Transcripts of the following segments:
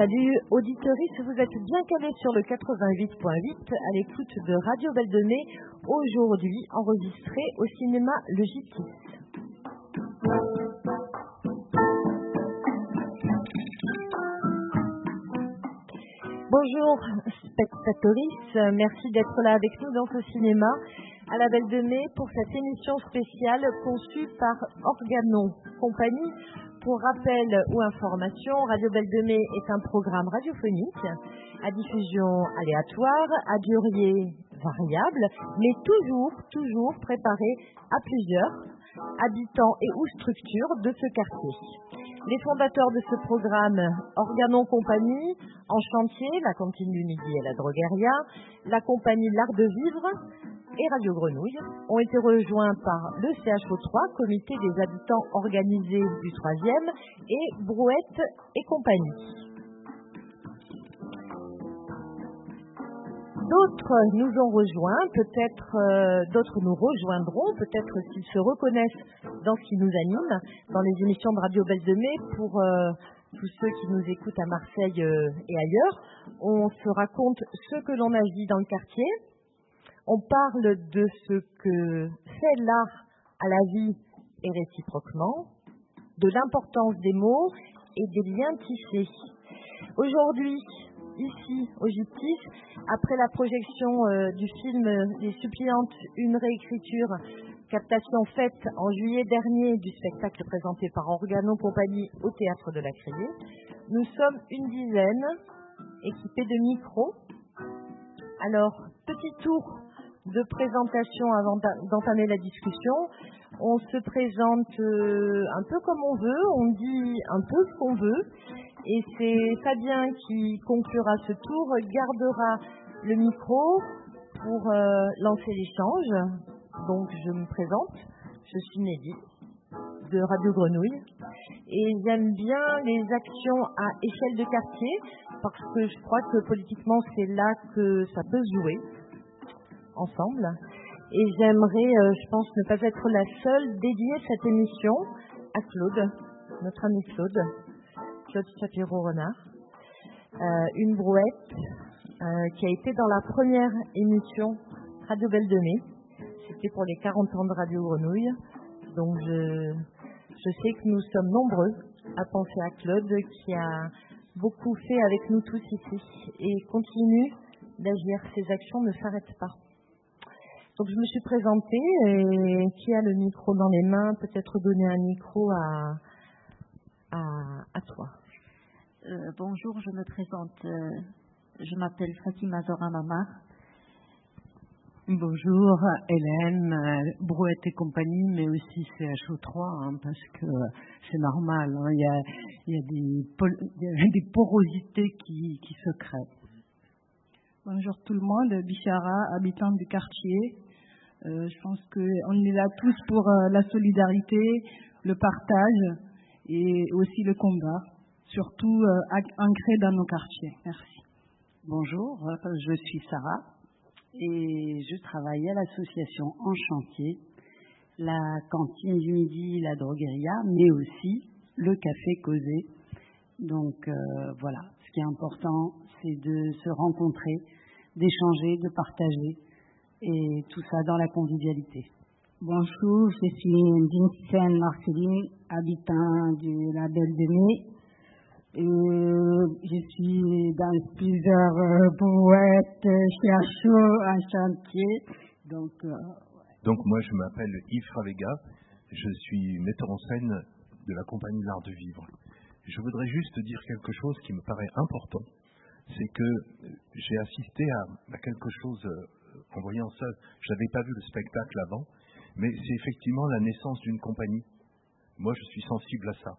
Salut auditeurs, vous êtes bien calés sur le 88.8 à l'écoute de Radio Belle de Mai, aujourd'hui enregistré au cinéma Le Bonjour spectatrices, merci d'être là avec nous dans ce cinéma à la Belle de Mai pour cette émission spéciale conçue par Organon Compagnie pour rappel ou information, Radio Belle de Mai est un programme radiophonique à diffusion aléatoire, à durée variable, mais toujours, toujours préparé à plusieurs habitants et ou structures de ce quartier. Les fondateurs de ce programme, Organon Compagnie, En Chantier, la cantine du midi et la drogueria, la compagnie L'Art de Vivre, et Radio Grenouille ont été rejoints par le CHO3, Comité des habitants organisés du 3e, et Brouette et compagnie. D'autres nous ont rejoints, peut-être euh, d'autres nous rejoindront, peut-être s'ils se reconnaissent dans ce qui nous anime, dans les émissions de Radio Belle de Mai, pour euh, tous ceux qui nous écoutent à Marseille euh, et ailleurs. On se raconte ce que l'on a dit dans le quartier, on parle de ce que fait l'art à la vie et réciproquement, de l'importance des mots et des liens tissés. Aujourd'hui, ici au Gyptis, après la projection euh, du film Les suppliantes, une réécriture, captation faite en juillet dernier du spectacle présenté par Organo Compagnie au théâtre de la Criée, nous sommes une dizaine équipés de micros. Alors, petit tour de présentation avant d'entamer la discussion. On se présente euh, un peu comme on veut, on dit un peu ce qu'on veut. Et c'est Fabien qui conclura ce tour, gardera le micro pour euh, lancer l'échange. Donc je me présente, je suis Nelly de Radio Grenouille et j'aime bien les actions à échelle de quartier parce que je crois que politiquement c'est là que ça peut se jouer ensemble. Et j'aimerais, euh, je pense, ne pas être la seule dédiée cette émission à Claude, notre ami Claude, Claude Chapiro-Renard. Euh, une brouette euh, qui a été dans la première émission Radio Belle de Mai. C'était pour les 40 ans de Radio Grenouille. Donc je, je sais que nous sommes nombreux à penser à Claude qui a beaucoup fait avec nous tous ici et continue d'agir. Ses actions ne s'arrêtent pas. Donc je me suis présentée et qui a le micro dans les mains, peut-être donner un micro à, à, toi. Euh, bonjour, je me présente. Euh, je m'appelle Fatima Zora Mamar. Bonjour, Hélène, euh, Brouette et compagnie, mais aussi CHO3, hein, parce que c'est normal, hein, il, y a, y a des, des porosités qui, qui se créent. Bonjour tout le monde, Bichara, habitant du quartier. Euh, je pense qu'on est là tous pour euh, la solidarité, le partage et aussi le combat, surtout euh, ancré dans nos quartiers. Merci. Bonjour, je suis Sarah et je travaille à l'association En Chantier, la cantine du midi, la drogueria, mais aussi le café causé. Donc voilà, ce qui est important, c'est de se rencontrer, d'échanger, de partager et tout ça dans la convivialité. Bonjour, je suis Vincent Marceline, habitant de la Belle de Mai. je suis dans plusieurs euh, brouettes, chercheurs en chantier. Donc, euh, Donc moi, je m'appelle Yves Ravega. Je suis metteur en scène de la compagnie L'Art de Vivre. Je voudrais juste dire quelque chose qui me paraît important. C'est que j'ai assisté à, quelque chose euh, en voyant ça, je n'avais pas vu le spectacle avant, mais c'est effectivement la naissance d'une compagnie. Moi, je suis sensible à ça.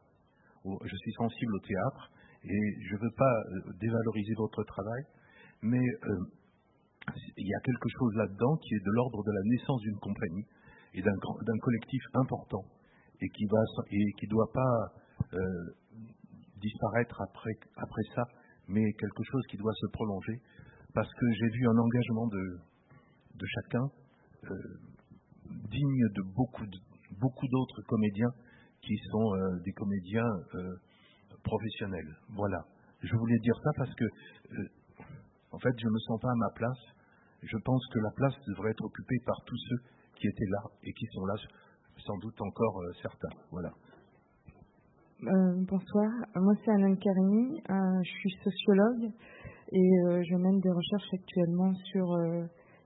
Je suis sensible au théâtre et je ne veux pas euh, dévaloriser votre travail, mais euh, il y a quelque chose là-dedans qui est de l'ordre de la naissance d'une compagnie et d'un collectif important et qui va et qui doit pas euh, disparaître après après ça, mais quelque chose qui doit se prolonger parce que j'ai vu un engagement de de chacun, euh, digne de beaucoup, beaucoup d'autres comédiens qui sont euh, des comédiens euh, professionnels. Voilà. je voulais dire ça parce que, en fait, je ne me sens pas à ma place. Je pense que la place devrait être occupée par tous ceux qui étaient là et qui sont là, sans doute encore certains. Voilà. Bonsoir, moi c'est Anne Karimi, je suis sociologue et je mène des recherches actuellement sur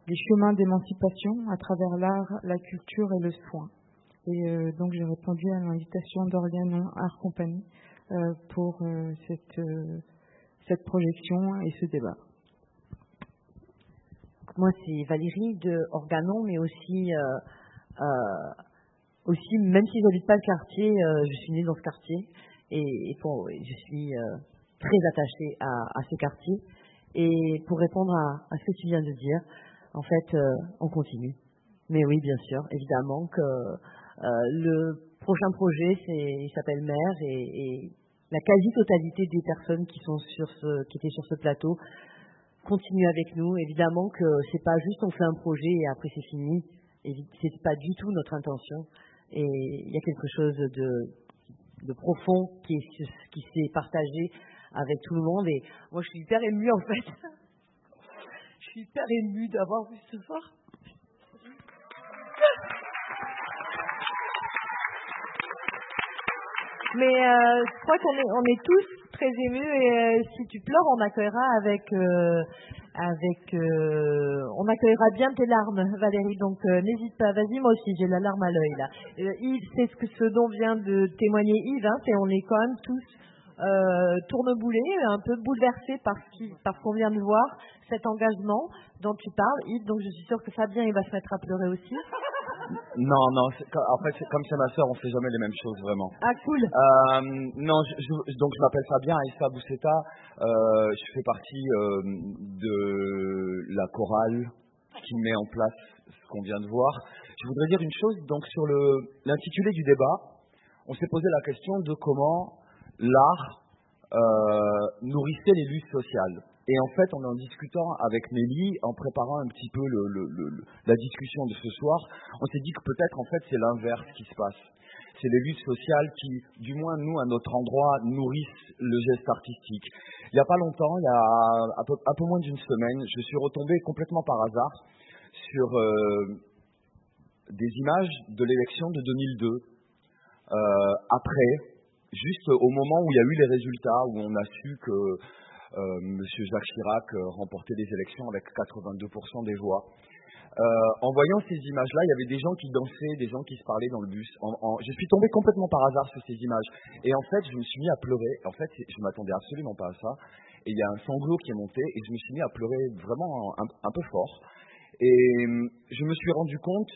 les chemins d'émancipation à travers l'art, la culture et le soin. Et donc j'ai répondu à l'invitation d'Organon Art Compagnie euh, pour euh, cette, euh, projection et ce débat. Moi, c'est Valérie de Organon, mais aussi, aussi même si je n'habite pas le quartier, je suis née dans ce quartier et, je suis très attachée à, ce quartier. Et pour répondre à, à, ce que tu viens de dire, en fait, on continue. Mais oui, bien sûr, évidemment que le prochain projet, il s'appelle Mère et, la quasi-totalité des personnes qui sont sur ce, qui étaient sur ce plateau continuent avec nous. Évidemment que c'est pas juste on fait un projet et après c'est fini. C'est pas du tout notre intention. Et il y a quelque chose de, de profond qui, qui s'est partagé avec tout le monde. Et moi, je suis hyper émue en fait. Suis hyper émue d'avoir vu ce soir. Mais euh, je crois qu'on est, on est tous très émus et euh, si tu pleures, on accueillera avec, euh, avec, on accueillera bien tes larmes, Valérie. Donc n'hésite pas. Vas-y, moi aussi, j'ai la larme à l'œil là. Yves, c'est ce, que, ce dont vient de témoigner Yves. Hein, c'est on est quand même tous euh, tourneboulés, un peu bouleversés par ce qu'on vient de voir, cet engagement dont tu parles, Yves. Donc je suis sûre que Fabien, il va se mettre à pleurer aussi. Non, non, en fait, comme c'est ma soeur, on fait jamais les mêmes choses, vraiment. Ah, cool. Euh, non, donc je m'appelle Fabien Aïssa Bousseta. Euh, je fais partie euh, de la chorale qui met en place ce qu'on vient de voir. Je voudrais dire une chose, donc sur l'intitulé du débat, on s'est posé la question de comment l'art nourrissait les luttes sociales. Et en fait, en discutant avec Nelly, en préparant un petit peu la discussion de ce soir, on s'est dit que peut-être en fait c'est l'inverse qui se passe. C'est les luttes sociales qui, du moins nous, à notre endroit, nourrissent le geste artistique. Il n'y a pas longtemps, il y a un peu, moins d'une semaine, je suis retombé complètement par hasard sur euh, des images de l'élection de 2002. Euh, après, juste au moment où il y a eu les résultats, où on a su que euh, Monsieur Jacques Chirac euh, remportait les élections avec 82% des voix. Euh, en voyant ces images-là, il y avait des gens qui dansaient, des gens qui se parlaient dans le bus. je suis tombé complètement par hasard sur ces images. Et en fait, je me suis mis à pleurer. En fait, je m'attendais absolument pas à ça. Et il y a un sanglot qui est monté et je me suis mis à pleurer vraiment un, peu fort. Et je me suis rendu compte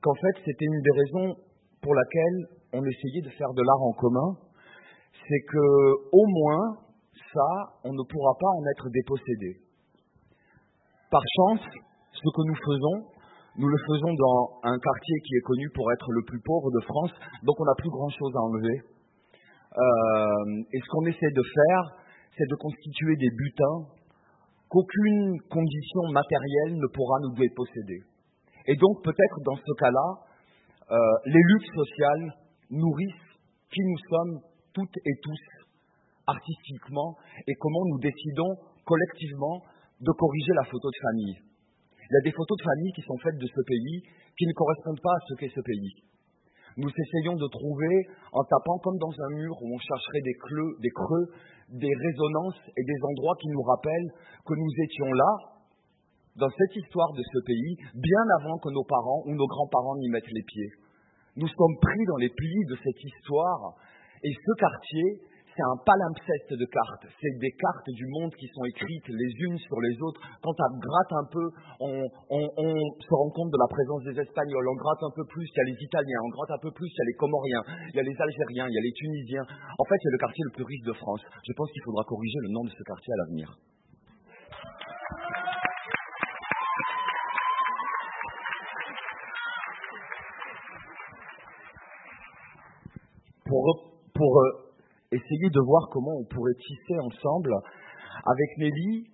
qu'en fait, c'était une des raisons pour laquelle on essayait de faire de l'art en commun. C'est que, au moins, ça, on ne pourra pas en être dépossédé. Par chance, ce que nous faisons, nous le faisons dans un quartier qui est connu pour être le plus pauvre de France, donc on n'a plus grand-chose à enlever. Euh, et ce qu'on essaie de faire, c'est de constituer des butins qu'aucune condition matérielle ne pourra nous déposséder. Et donc peut-être dans ce cas-là, euh, les luttes sociales nourrissent qui nous sommes toutes et tous artistiquement et comment nous décidons collectivement de corriger la photo de famille. Il y a des photos de famille qui sont faites de ce pays qui ne correspondent pas à ce qu'est ce pays. Nous essayons de trouver, en tapant comme dans un mur où on chercherait des, des creux, des résonances et des endroits qui nous rappellent que nous étions là, dans cette histoire de ce pays, bien avant que nos parents ou nos grands-parents n'y mettent les pieds. Nous sommes pris dans les plis de cette histoire et ce quartier c'est un palimpseste de cartes. C'est des cartes du monde qui sont écrites les unes sur les autres. Quand on gratte un peu, on, se rend compte de la présence des Espagnols. On gratte un peu plus, il y a les Italiens. On gratte un peu plus, il y a les Comoriens. Il y a les Algériens, il y a les Tunisiens. En fait, c'est le quartier le plus riche de France. Je pense qu'il faudra corriger le nom de ce quartier à l'avenir. Pour, euh, essayer de voir comment on pourrait tisser ensemble. Avec Nelly,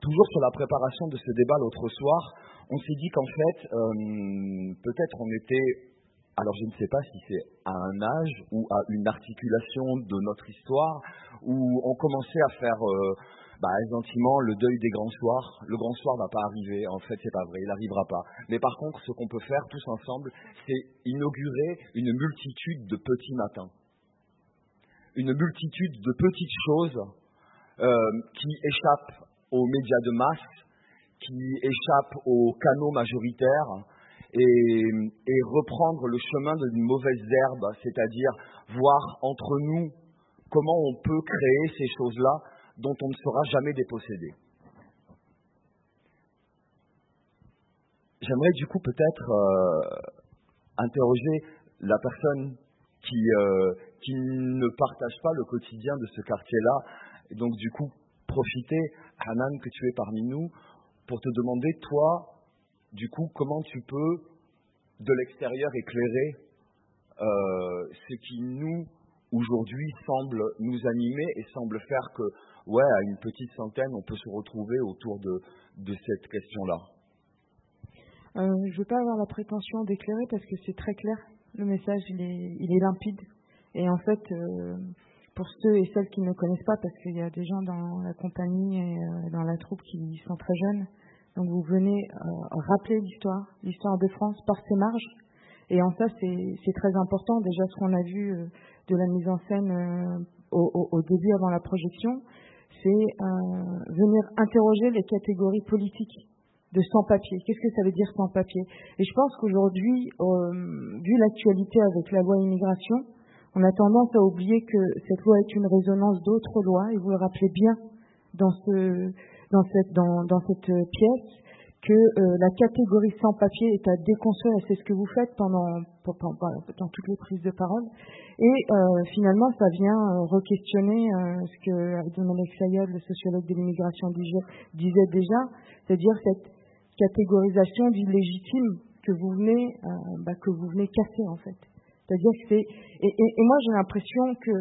toujours sur la préparation de ce débat l'autre soir, on s'est dit qu'en fait, euh, peut-être on était alors je ne sais pas si c'est à un âge ou à une articulation de notre histoire où on commençait à faire euh, bah, gentiment le deuil des grands soirs. Le grand soir va pas arriver, en fait c'est pas vrai, il n'arrivera pas. Mais par contre, ce qu'on peut faire tous ensemble, c'est inaugurer une multitude de petits matins, une multitude de petites choses euh, qui échappent aux médias de masse, qui échappent aux canaux majoritaires, et, reprendre le chemin d'une mauvaise herbe, c'est-à-dire voir entre nous comment on peut créer ces choses-là dont on ne sera jamais dépossédé. J'aimerais du coup peut-être euh, interroger la personne qui, euh, qui ne partage pas le quotidien de ce quartier-là, et donc du coup profiter, Hanan, que tu es parmi nous, pour te demander, toi, du coup, comment tu peux, de l'extérieur, éclairer euh, ce qui nous, aujourd'hui, semble nous animer et semble faire que, ouais, à une petite centaine, on peut se retrouver autour de, cette question-là euh, Je ne veux pas avoir la prétention d'éclairer parce que c'est très clair. Le message, il est, limpide. Et en fait, euh, pour ceux et celles qui ne connaissent pas, parce qu'il y a des gens dans la compagnie et dans la troupe qui sont très jeunes, donc vous venez euh, rappeler l'histoire, l'histoire de France par ses marges. Et en ça, c'est très important. Déjà, ce qu'on a vu euh, de la mise en scène euh, au, début, avant la projection, c'est venir interroger les catégories politiques de sans-papiers. Qu'est-ce que ça veut dire sans-papiers? Et je pense qu'aujourd'hui, vu l'actualité avec la loi immigration, on a tendance à oublier que cette loi est une résonance d'autres lois, et vous le rappelez bien dans ce, dans cette, dans, dans cette euh, pièce que euh, la catégorie sans papier est à déconstruire, et c'est ce que vous faites pendant, pendant, dans toutes les prises de parole. Et euh, finalement, ça vient re-questionner ce que Abdelmalek Sayed, le sociologue de l'immigration, disait déjà, c'est-à-dire cette catégorisation d'illégitime que vous venez, bah, que vous venez casser en fait. C'est-à-dire que c'est et, et, et moi j'ai l'impression que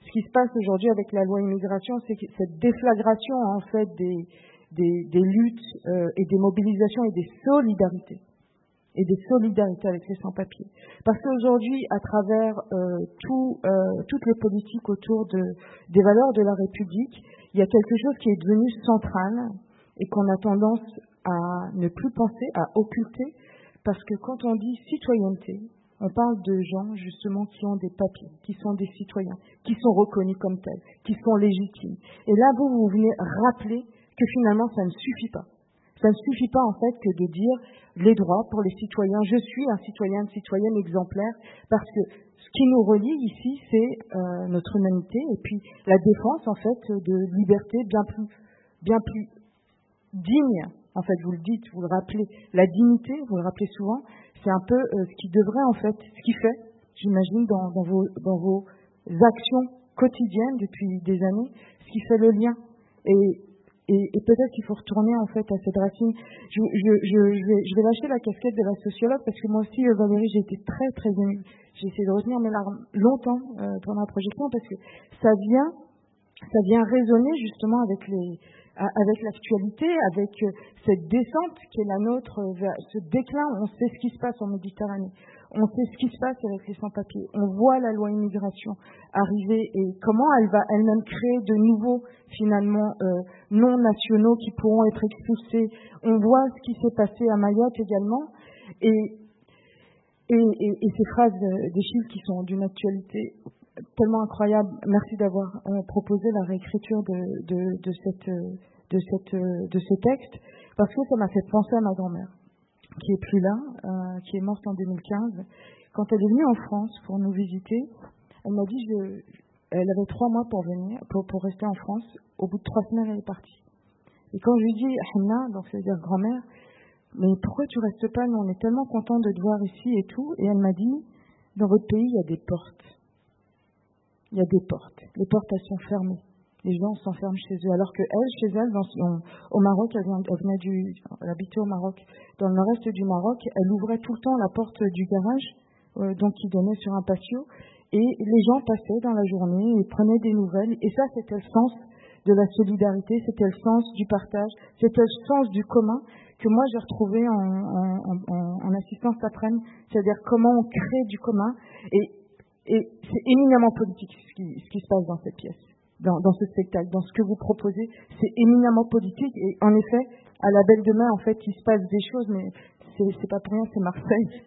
ce qui se passe aujourd'hui avec la loi immigration, c'est cette déflagration en fait des, des, luttes euh, et des mobilisations et des solidarités et des solidarités avec les sans-papiers. Parce qu'aujourd'hui, à travers euh, tout, euh, toutes les politiques autour de, des valeurs de la République, il y a quelque chose qui est devenu central et qu'on a tendance à ne plus penser, à occulter, parce que quand on dit citoyenneté, on parle de gens justement qui ont des papiers, qui sont des citoyens, qui sont reconnus comme tels, qui sont légitimes. Et là, vous, vous venez rappeler que finalement, ça ne suffit pas. Ça ne suffit pas en fait que de dire les droits pour les citoyens. Je suis un citoyen, une citoyenne exemplaire parce que ce qui nous relie ici, c'est euh, notre humanité et puis la défense en fait de libertés bien plus, bien plus. En fait, vous le dites, vous le rappelez, la dignité, vous le rappelez souvent, c'est un peu euh, ce qui devrait en fait, ce qui fait, j'imagine, dans, vos, dans vos actions quotidiennes depuis des années, ce qui fait le lien. Et, et, peut-être qu'il faut retourner en fait à cette racine. Je, je, vais, lâcher la casquette de la sociologue parce que moi aussi, euh, Valérie, j'ai été très très émue. J'ai essayé de retenir mes larmes longtemps euh, pendant la projection parce que ça vient, ça vient résonner justement avec les, avec l'actualité, avec euh, cette descente qui est la nôtre, euh, ce déclin, on sait ce qui se passe en Méditerranée, on sait ce qui se passe avec les sans-papiers, on voit la loi immigration arriver et comment elle va elle-même créer de nouveaux, finalement, euh, non nationaux qui pourront être expulsés. On voit ce qui s'est passé à Mayotte également. Et, et, ces phrases des chiffres qui sont d'une actualité tellement incroyable. Merci d'avoir proposé la réécriture de, cette de, cette, euh, de ce texte parce que ça m'a fait penser à ma grand-mère, qui est plus là, euh, qui est morte en 2015. Quand elle est venue en France pour nous visiter, elle m'a dit, je, elle avait trois mois pour venir, pour, rester en France. Au bout de trois semaines, elle est partie. Et quand je lui dis, Hanna, donc cest à dire grand-mère, mais pourquoi tu restes pas? Nous, on est tellement contents de te voir ici et tout. Et elle m'a dit, dans votre pays, il y a des portes. Il y a des portes. Les portes, elles sont fermées les gens s'enferment chez eux. Alors que elle, chez elle, au Maroc, elle, venait du, elle habitait au Maroc. Dans le nord-est du Maroc, elle ouvrait tout le temps la porte du garage, euh, donc qui donnait sur un patio, et les gens passaient dans la journée et prenaient des nouvelles. Et ça, c'était le sens de la solidarité, c'était le sens du partage, c'était le sens du commun que moi j'ai retrouvé en, en, en, assistance après c'est-à-dire comment on crée du commun. Et, et c'est éminemment politique ce qui, ce qui se passe dans cette pièce, dans, ce spectacle, dans ce que vous proposez. C'est éminemment politique. Et en effet, à la Belle de Mai, en fait, il se passe des choses, mais c'est pas pour rien, c'est Marseille.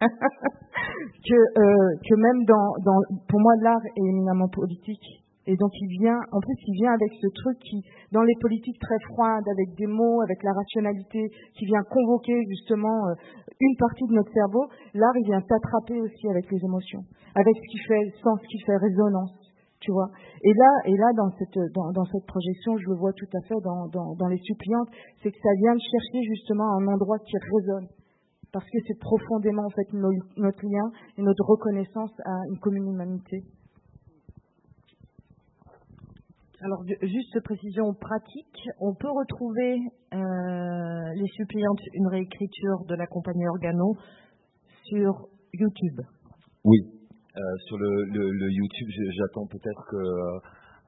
que, euh, que même dans, dans, pour moi, l'art est éminemment politique. Et donc il vient, en plus il vient avec ce truc qui, dans les politiques très froides, avec des mots, avec la rationalité, qui vient convoquer justement euh, une partie de notre cerveau. L'art il vient s'attraper aussi avec les émotions, avec ce qui fait sens, ce qui fait résonance, tu vois. Et là, et là dans cette dans, cette projection, je le vois tout à fait dans, dans, dans les suppliantes, c'est que ça vient chercher justement un endroit qui résonne parce que c'est profondément en fait notre lien et notre reconnaissance à une commune humanité. Alors, juste précision pratique, on peut retrouver euh, les suppliantes, une réécriture de la compagnie Organo sur YouTube. Oui, euh, sur le, YouTube, j'attends peut-être que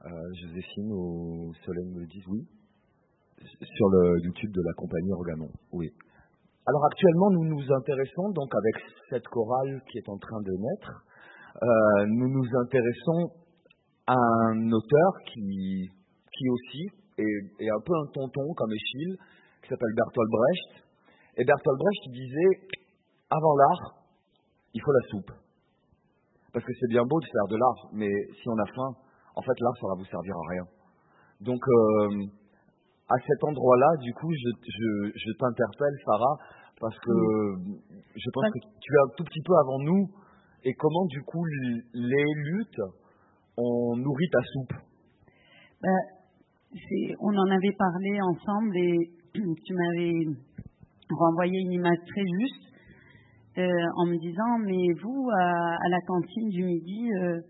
euh, Joséphine ou Solène me le disent, oui. Sur le YouTube de la compagnie Organo, oui. Alors actuellement, nous nous intéressons, donc avec cette chorale qui est en train de naître, nous nous intéressons un auteur qui, qui aussi est, un peu un tonton comme Échille, qui s'appelle Bertolt Brecht. Et Bertolt Brecht disait, avant l'art, il faut la soupe. Parce que c'est bien beau de faire de l'art, mais si on a faim, en fait l'art ça va vous servir à rien. Donc euh, à cet endroit-là, du coup, je, je, je t'interpelle, Sarah, parce que je pense que tu es un tout petit peu avant nous, et comment du coup les luttes on nourrit ta soupe. Ben, On en avait parlé ensemble et tu m'avais renvoyé une image très juste euh, en me disant mais vous à, la cantine du midi euh,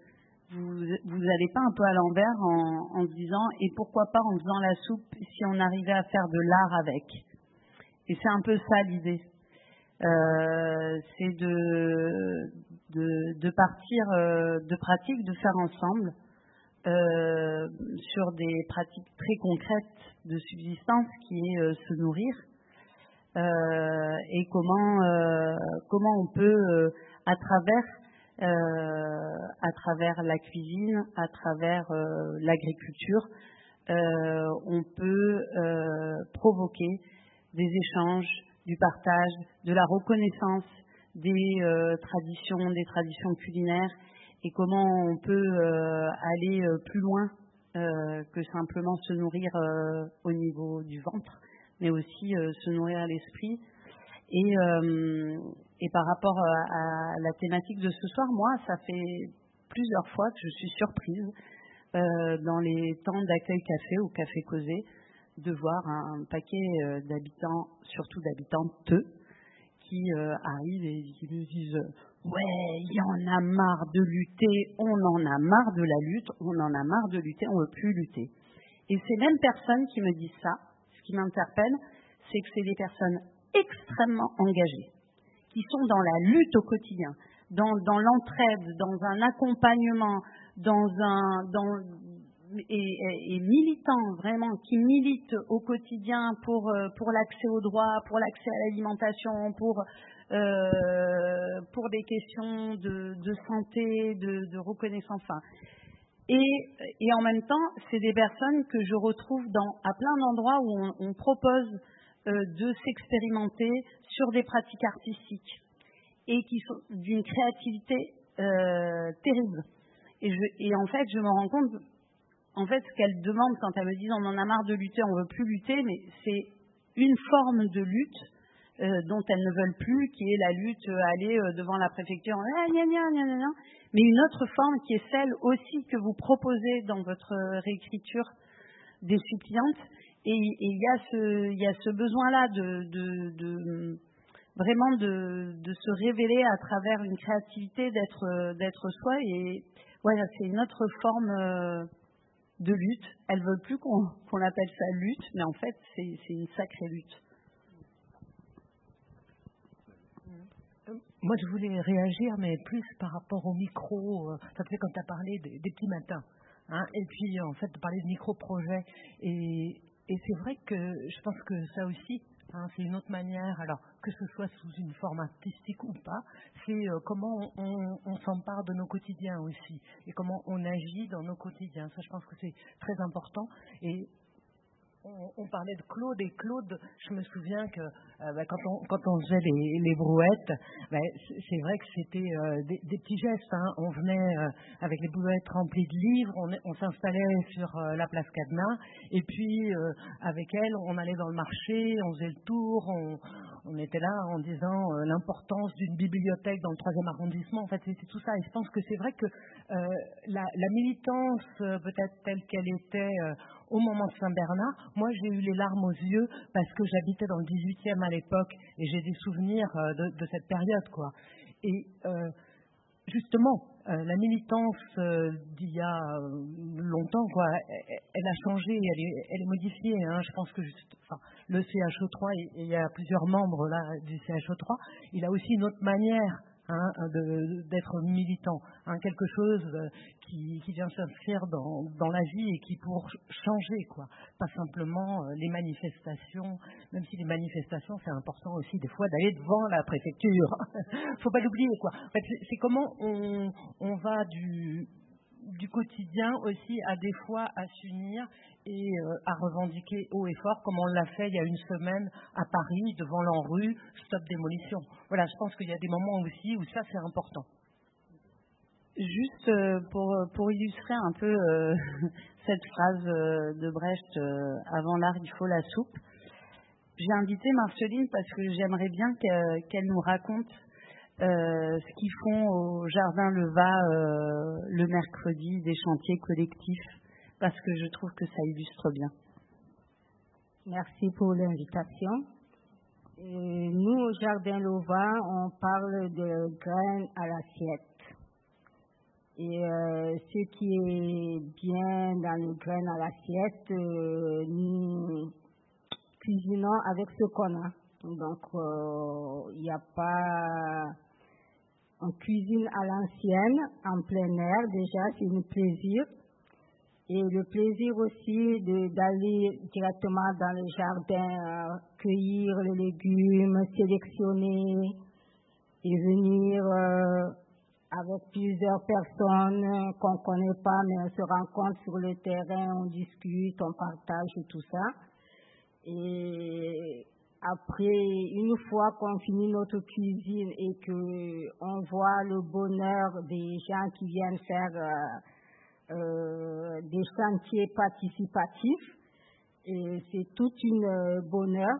vous n'allez pas un peu à l'envers en, disant et pourquoi pas en faisant la soupe si on arrivait à faire de l'art avec? Et c'est un peu ça l'idée. Euh, c'est de, de, partir euh, de pratiques, de faire ensemble euh, sur des pratiques très concrètes de subsistance qui est euh, se nourrir et comment comment on peut à travers à travers la cuisine, à travers l'agriculture, on peut provoquer des échanges, du partage, de la reconnaissance des euh, traditions, des traditions culinaires et comment on peut euh, aller euh, plus loin que simplement se nourrir au niveau du ventre, mais aussi se nourrir à l'esprit. Et, par rapport à, la thématique de ce soir, moi, ça fait plusieurs fois que je suis surprise dans les temps d'accueil café ou café causé de voir un paquet d'habitants, surtout d'habitantes, qui euh, arrivent et qui me disent Ouais, il y en a marre de lutter, on en a marre de la lutte, on en a marre de lutter, on ne veut plus lutter. Et ces mêmes personnes qui me disent ça, ce qui m'interpelle, c'est que c'est des personnes extrêmement engagées, qui sont dans la lutte au quotidien, dans, dans l'entraide, dans un accompagnement, dans un, dans, et, militants vraiment qui militent au quotidien pour euh, pour l'accès aux droits, pour l'accès à l'alimentation, pour euh, des questions de, santé, de, reconnaissance. Et, en même temps, c'est des personnes que je retrouve à plein d'endroits où on, propose euh, de s'expérimenter sur des pratiques artistiques et qui sont d'une créativité euh, terrible. Et en fait, je me rends compte en fait, ce qu'elles demandent quand elles me disent on en a marre de lutter, on veut plus lutter, c'est une forme de lutte euh, dont elles ne veulent plus, qui est la lutte euh, aller euh, devant la préfecture, ah, mais une autre forme qui est celle aussi que vous proposez dans votre réécriture des suppliantes. Et il y a ce, besoin-là de, vraiment de, se révéler à travers une créativité, d'être, d'être soi. Et voilà, c'est une autre forme de lutte. Elles veulent plus qu'on appelle ça lutte, mais en fait, c'est une sacrée lutte. Moi, je voulais réagir, mais plus par rapport au micro. Euh, ça fait quand tu as parlé des, petits matins. Hein, et puis, en fait, de parler de micro-projet. Et, et c'est vrai que je pense que ça aussi, Hein, c'est une autre manière, alors que ce soit sous une forme artistique ou pas, c'est euh, comment on, on s'empare de nos quotidiens aussi et comment on agit dans nos quotidiens. Ça, je pense que c'est très important. Et on, parlait de Claude et Claude, je me souviens que euh, bah, quand, on, on faisait les, brouettes, bah, c'est vrai que c'était euh, des, petits gestes. Hein. On venait euh, avec les brouettes remplies de livres, on, s'installait sur la place Cadenas et puis avec elle, on allait dans le marché, on faisait le tour, on, était là en disant l'importance d'une bibliothèque dans le troisième arrondissement. En fait, c'était tout ça. Et je pense que c'est vrai que la, militance, peut-être telle qu'elle était au moment de Saint-Bernard, moi j'ai eu les larmes aux yeux parce que j'habitais dans le 18e à l'époque et j'ai des souvenirs euh, de, cette période. quoi. Et euh, justement, euh, la militance d'il y a longtemps, quoi, elle, a changé, elle est, modifiée. Hein. Je pense que le CHO3, il y a plusieurs membres là du CHO3, il a aussi une autre manière Hein, d'être militant, hein, quelque chose euh, qui, vient s'inscrire dans, dans, la vie et qui pour changer, quoi. Pas simplement euh, les manifestations, même si les manifestations c'est important aussi des fois d'aller devant la préfecture. Faut pas l'oublier, quoi. C'est comment on, on va du du quotidien aussi à des fois à s'unir et euh, à revendiquer haut et fort, comme on l'a fait il y a une semaine à Paris, devant l'ANRU, stop démolition. Voilà, je pense qu'il y a des moments aussi où ça c'est important. Juste euh, pour, pour illustrer un peu euh, cette phrase de Brecht, avant l'art il faut la soupe, j'ai invité Marceline parce que j'aimerais bien qu'elle nous raconte ce qu'ils font au Jardin Leva le mercredi des chantiers collectifs parce que je trouve que ça illustre bien. Merci pour l'invitation. Nous, au Jardin Lova, on parle de graines à l'assiette. Et euh, ce qui est bien dans les graines à l'assiette, euh, nous cuisinons avec ce qu'on a. Donc, euh, il n'y a pas. On cuisine à l'ancienne, en plein air, déjà, c'est un plaisir et le plaisir aussi d'aller directement dans le jardin, euh, cueillir les légumes, sélectionner et venir euh, avec plusieurs personnes qu'on ne connaît pas, mais on se rencontre sur le terrain, on discute, on partage tout ça. Et après, une fois qu'on finit notre cuisine et qu'on voit le bonheur des gens qui viennent faire euh, euh, des chantiers participatifs. Et c'est tout une euh, bonheur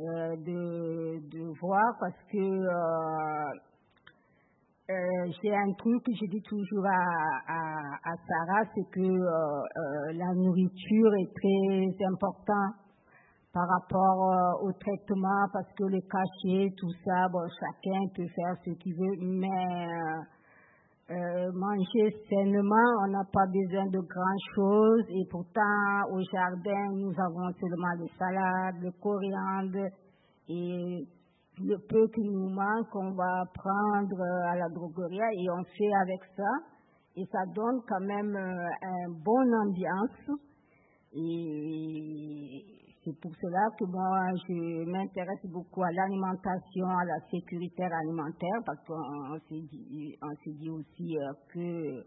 euh, de, de, voir parce que j'ai un truc que je dis toujours à, à, Sarah, c'est que la nourriture est très importante par rapport au traitement parce que les cachets, tout ça, bon, chacun peut faire ce qu'il veut, mais euh, manger sainement, on n'a pas besoin de grand-chose. Et pourtant au jardin nous avons seulement des salades, le coriandre et le peu qui nous manque on va prendre à la droguerie et on fait avec ça. Et ça donne quand même euh, un bon ambiance. Et c'est pour cela que moi, je m'intéresse beaucoup à l'alimentation, à la sécurité alimentaire, parce qu'on s'est dit, aussi euh, que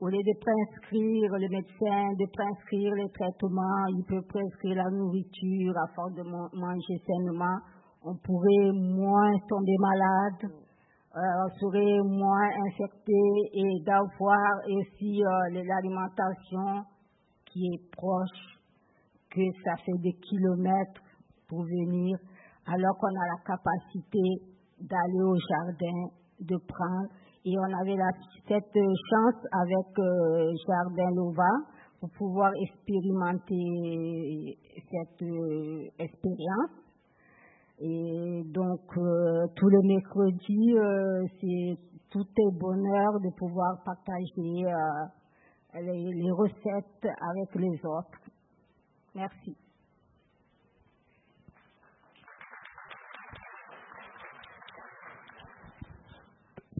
au lieu de prescrire le médecin, de prescrire les traitements, il peut prescrire la nourriture à force de manger sainement, on pourrait moins tomber malade, euh, on serait moins infecté et d'avoir aussi euh, l'alimentation qui est proche que ça fait des kilomètres pour venir, alors qu'on a la capacité d'aller au jardin, de prendre. Et on avait cette chance avec euh, Jardin Lova pour pouvoir expérimenter cette euh, expérience. Et donc, euh, tous les mercredis, c'est tout est bonheur de pouvoir partager les recettes avec les autres. Merci.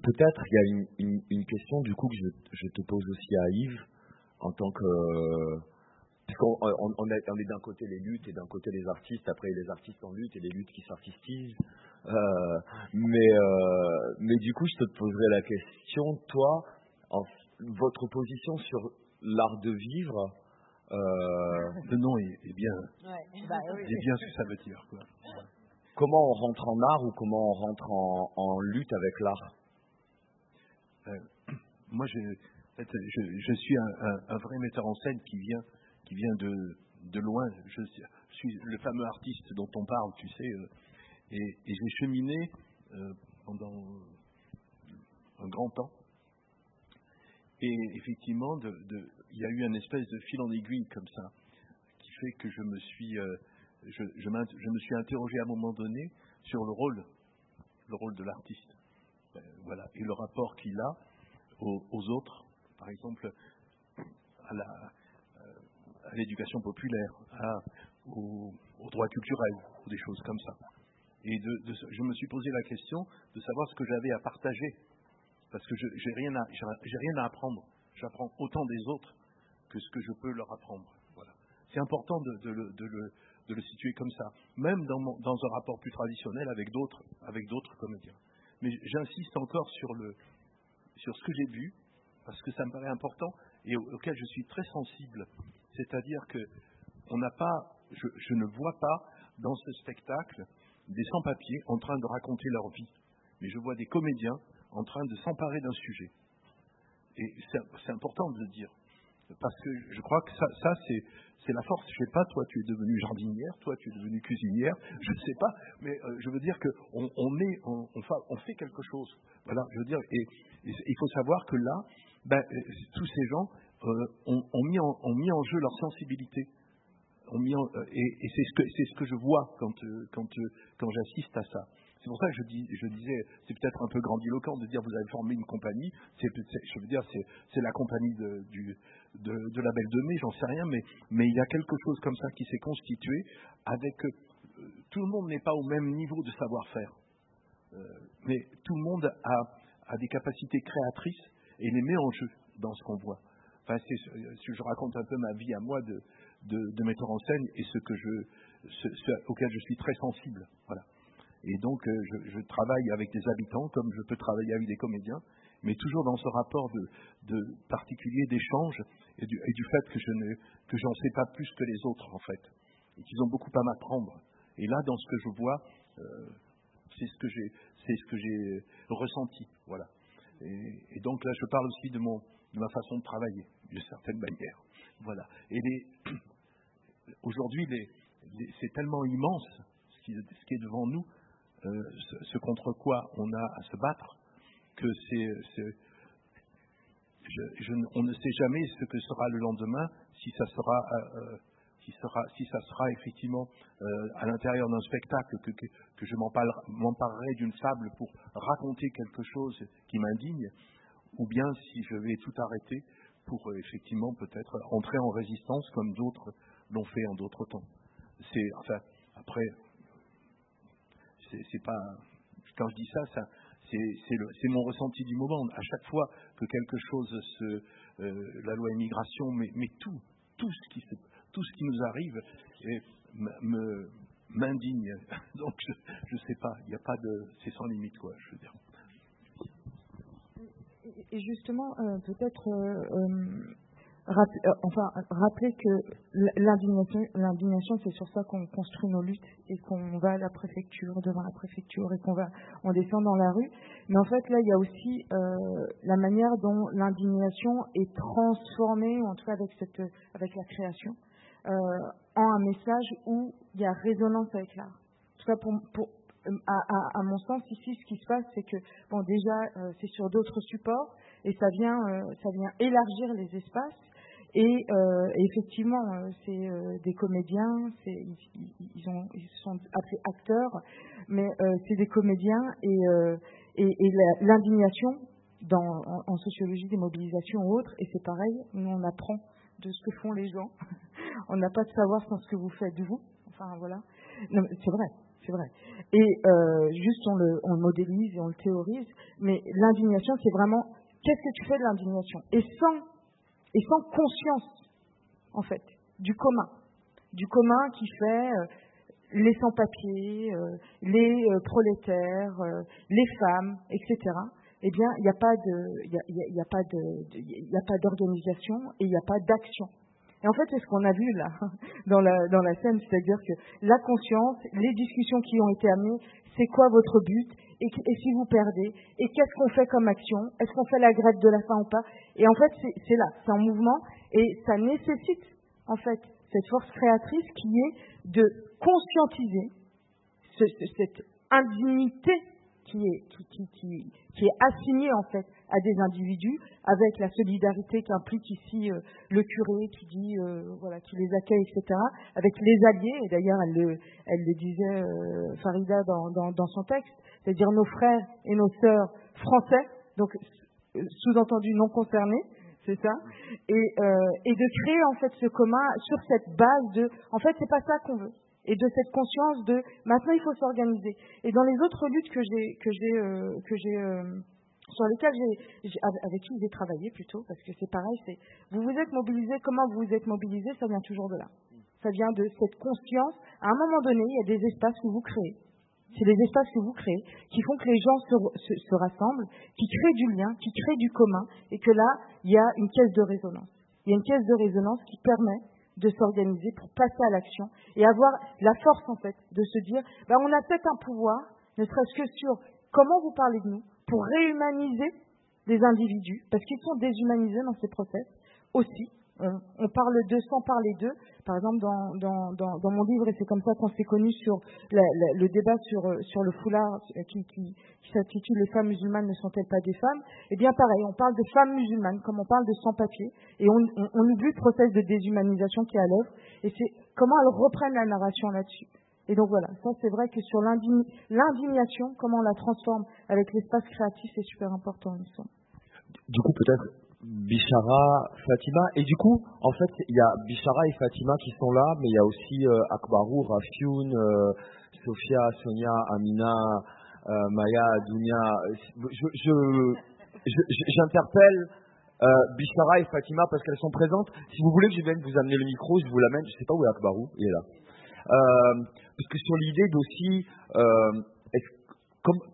Peut-être il y a une, question du coup que je, te pose aussi à Yves en tant que parce qu'on on, est, d'un côté les luttes et d'un côté les artistes, après les artistes en lutte et les luttes qui s'artistisent. Euh, mais, euh, mais du coup, je te poserai la question, toi, en, votre position sur l'art de vivre. Euh... Le nom est, bien, ouais. bah, est bien ce que ça veut dire. Quoi. Comment on rentre en art ou comment on rentre en, en lutte avec l'art? Euh, Moi, je, je, je suis un, un, un, vrai metteur en scène qui vient, qui vient de, de loin. Je suis le fameux artiste dont on parle, tu sais. Euh, et, et j'ai cheminé euh, pendant un grand temps. Et effectivement, de, de, il y a eu une espèce de fil en aiguille comme ça, qui fait que je me suis, euh, je, me suis interrogé à un moment donné sur le rôle, le rôle de l'artiste, ben, voilà, et le rapport qu'il a aux, autres, par exemple à euh, l'éducation populaire, aux, droits culturels, ou des choses comme ça. Et de, je me suis posé la question de savoir ce que j'avais à partager. Parce que je n'ai rien, à, rien à apprendre. J'apprends autant des autres que ce que je peux leur apprendre. Voilà. C'est important de, le, situer comme ça, même dans, un rapport plus traditionnel avec d'autres, avec d'autres comédiens. Mais j'insiste encore sur, le, sur ce que j'ai vu, parce que ça me paraît important et auquel je suis très sensible. C'est-à-dire que on pas, je, je ne vois pas dans ce spectacle des sans-papiers en train de raconter leur vie, mais je vois des comédiens en train de s'emparer d'un sujet. Et c'est important de le dire, parce que je crois que ça, c'est la force. Je sais pas, toi tu es devenue jardinière, toi tu es devenue cuisinière, je ne sais pas, mais euh, je veux dire qu'on on fait quelque chose. Voilà, je veux dire, et, il faut savoir que là, ben, euh, tous ces gens euh, ont, mis en, jeu leur sensibilité et, c'est ce que je vois quand j'assiste à ça. C'est pour ça que je, dis, je disais, c'est peut-être un peu grandiloquent de dire vous avez formé une compagnie. C'est, je veux dire, c'est, la compagnie de, du, de, la Belle de Mai, j'en sais rien, mais, il y a quelque chose comme ça qui s'est constitué avec. tout le monde n'est pas au même niveau de savoir-faire, mais tout le monde a, des capacités créatrices et les met en jeu dans ce qu'on voit. Enfin, je raconte un peu ma vie à moi de, de, metteur en scène et ce que je, ce auquel je suis très sensible. Voilà. Et donc, euh, je, travaille avec des habitants comme je peux travailler avec des comédiens, mais toujours dans ce rapport de, particulier d'échange et du, fait que je ne que j'en sais pas plus que les autres en fait, et qu'ils ont beaucoup à m'apprendre. Et là, dans ce que je vois, euh, c'est ce que j'ai c'est ce que j'ai ressenti. Voilà. Et, donc là, je parle aussi de mon de ma façon de travailler, d'une certaine manière. Voilà. Et aujourd'hui, c'est tellement immense ce qui, est devant nous, ce, ce, contre quoi on a à se battre, que c'est, on ne sait jamais ce que sera le lendemain, si ça sera, euh, euh effectivement euh, à l'intérieur d'un spectacle, que, je m'emparerai d'une fable pour raconter quelque chose qui m'indigne, ou bien si je vais tout arrêter pour euh, effectivement peut-être entrer en résistance comme d'autres l'ont fait en d'autres temps. C'est enfin après c'est pas quand je dis ça, ça c'est mon ressenti du moment. À chaque fois que quelque chose se euh, la loi immigration, mais, mais tout tout ce qui tout ce qui nous arrive me m'indigne. Donc je ne sais pas, il a pas de c'est sans limite quoi, je veux dire et justement, euh, peut-être euh, euh, enfin, rappeler que l'indignation, c'est sur ça qu'on construit nos luttes et qu'on va à la préfecture, devant la préfecture et qu'on va, on descend dans la rue. Mais en fait, là, il y a aussi la manière dont l'indignation est transformée, en tout cas avec cette, avec la création, en un message où il y a résonance avec l'art. En tout cas, pour, pour à, à, mon sens, ici, ce qui se passe, c'est que, bon, déjà, euh, c'est sur d'autres supports et ça vient, euh, ça vient élargir les espaces. Et, euh, effectivement, c'est des comédiens, ils, ils, ont, ils sont appelés acteurs, mais c'est des comédiens et, et, et l'indignation en, en, sociologie des mobilisations ou autres, et c'est pareil, nous on apprend de ce que font les gens. on n'a pas de savoir sans ce que vous faites vous. Enfin voilà. C'est vrai, c'est vrai. Et euh, juste on le, on le modélise et on le théorise, mais l'indignation, c'est vraiment qu'est-ce que tu fais de l'indignation? Et sans et sans conscience, en fait, du commun, du commun qui fait les sans-papiers, les prolétaires, les femmes, etc. Eh bien, il n'y a pas d'organisation et il n'y a pas d'action. Et en fait, c'est ce qu'on a vu là, dans la, scène, c'est-à-dire que la conscience, les discussions qui ont été amenées, c'est quoi votre but et, si vous perdez Et qu'est-ce qu'on fait comme action? Est-ce qu'on fait la grève de la faim ou pas? Et en fait, c'est là, c'est en mouvement et ça nécessite, en fait, cette force créatrice qui est de conscientiser cette indignité qui est, assignée, en fait, à des individus, avec la solidarité qu'implique ici euh, le curé qui dit, euh, voilà, qui les accueille, etc., avec les alliés, et d'ailleurs elle le, disait euh, Farida dans, son texte, c'est-à-dire nos frères et nos sœurs français, donc sous-entendu non concernés, c'est ça, et, et de créer en fait ce commun sur cette base de, en fait c'est pas ça qu'on veut, et de cette conscience de maintenant il faut s'organiser. Et dans les autres luttes que j'ai que j'ai que j'ai sur lesquels j'ai, avec qui j'ai travaillé plutôt, parce que c'est pareil, c'est vous vous êtes mobilisé, comment vous vous êtes mobilisé, ça vient toujours de là. Ça vient de cette conscience. À un moment donné, il y a des espaces que vous créez. C'est les espaces que vous créez qui font que les gens se, se, rassemblent, qui créent du lien, qui créent du commun, et que là, il y a une caisse de résonance. Il y a une caisse de résonance qui permet de s'organiser pour passer à l'action et avoir la force en fait de se dire, ben, on a peut-être un pouvoir, ne serait-ce que sur comment vous parlez de nous, pour réhumaniser les individus, parce qu'ils sont déshumanisés dans ces process aussi. Euh, on parle d'eux sans parler d'eux. Par exemple, dans, dans, dans, mon livre, et c'est comme ça qu'on s'est connu sur la, le débat sur, euh, sur le foulard euh, qui, qui, qui s'intitule Les femmes musulmanes ne sont-elles pas des femmes? Eh bien, pareil, on parle de femmes musulmanes comme on parle de sans-papiers, et on, on, on oublie le process de déshumanisation qui est à l'œuvre, et c'est comment elles reprennent la narration là-dessus. Et donc voilà, ça c'est vrai que sur l'indignation, comment on la transforme avec l'espace créatif, c'est super important, il Du coup, peut-être Bishara, Fatima, et du coup, en fait, il y a Bishara et Fatima qui sont là, mais il y a aussi euh, Akbarou, Rafioun, euh, Sophia, Sonia, Amina, euh, Maya, Dunia. Je, j'interpelle euh, Bishara et Fatima parce qu'elles sont présentes. Si vous voulez que je vienne vous amener le micro, je vous l'amène. Je sais pas où est Akbarou, il est là. Parce que sur l'idée d'aussi,